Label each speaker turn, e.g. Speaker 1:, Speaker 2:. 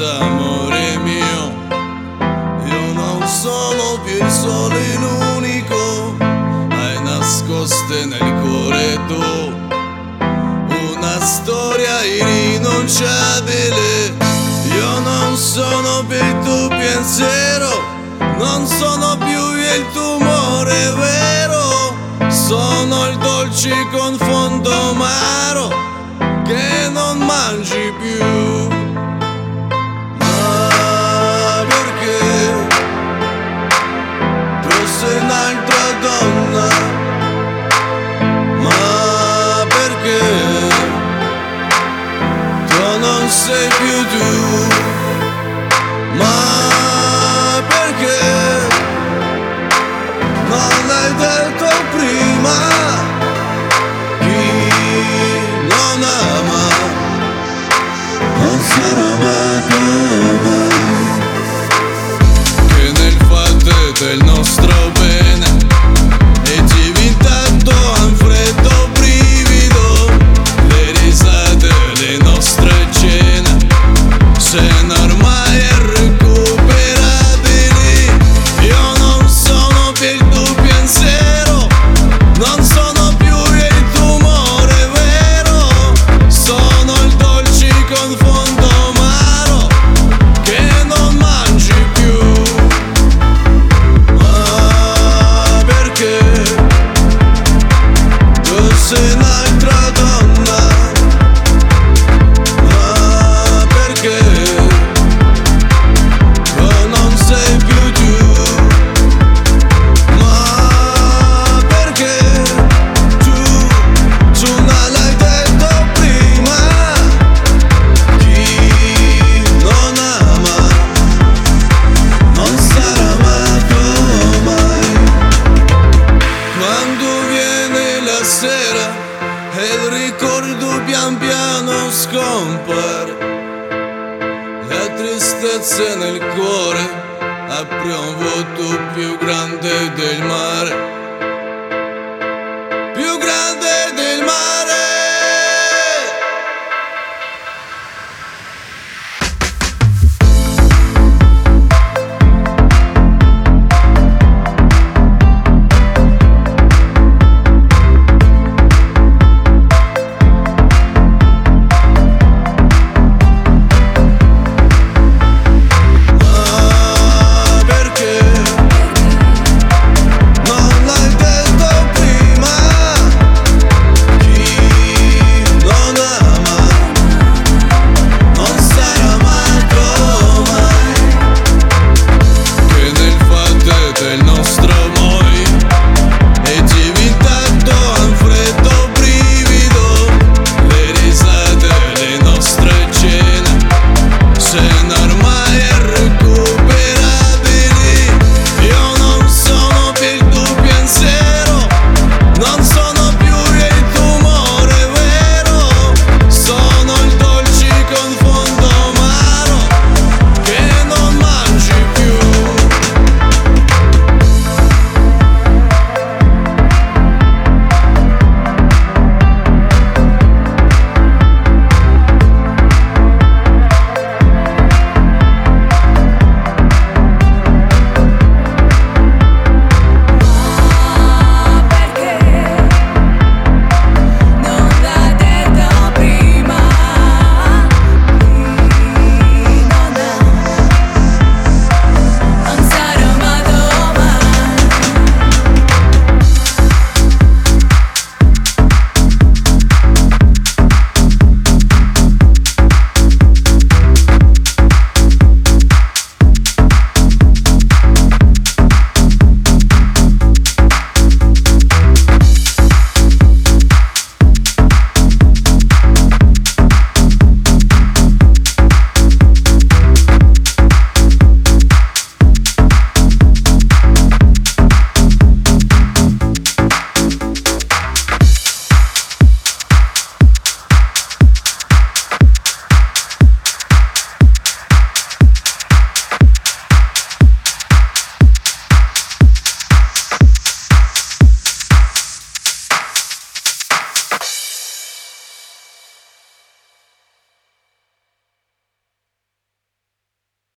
Speaker 1: senza amore mio. Io non sono più il solo in unico, hai nascoste nel cuore tu una storia irrinunciabile. Io non sono più il tuo pensiero, non sono più il tumore vero, sono il dolce confondo amaro che non mangi più. Donna ma perché? Tu non sei più tu viene la sera e il ricordo pian piano scompare. La tristezza nel cuore apre un vuoto più grande del mare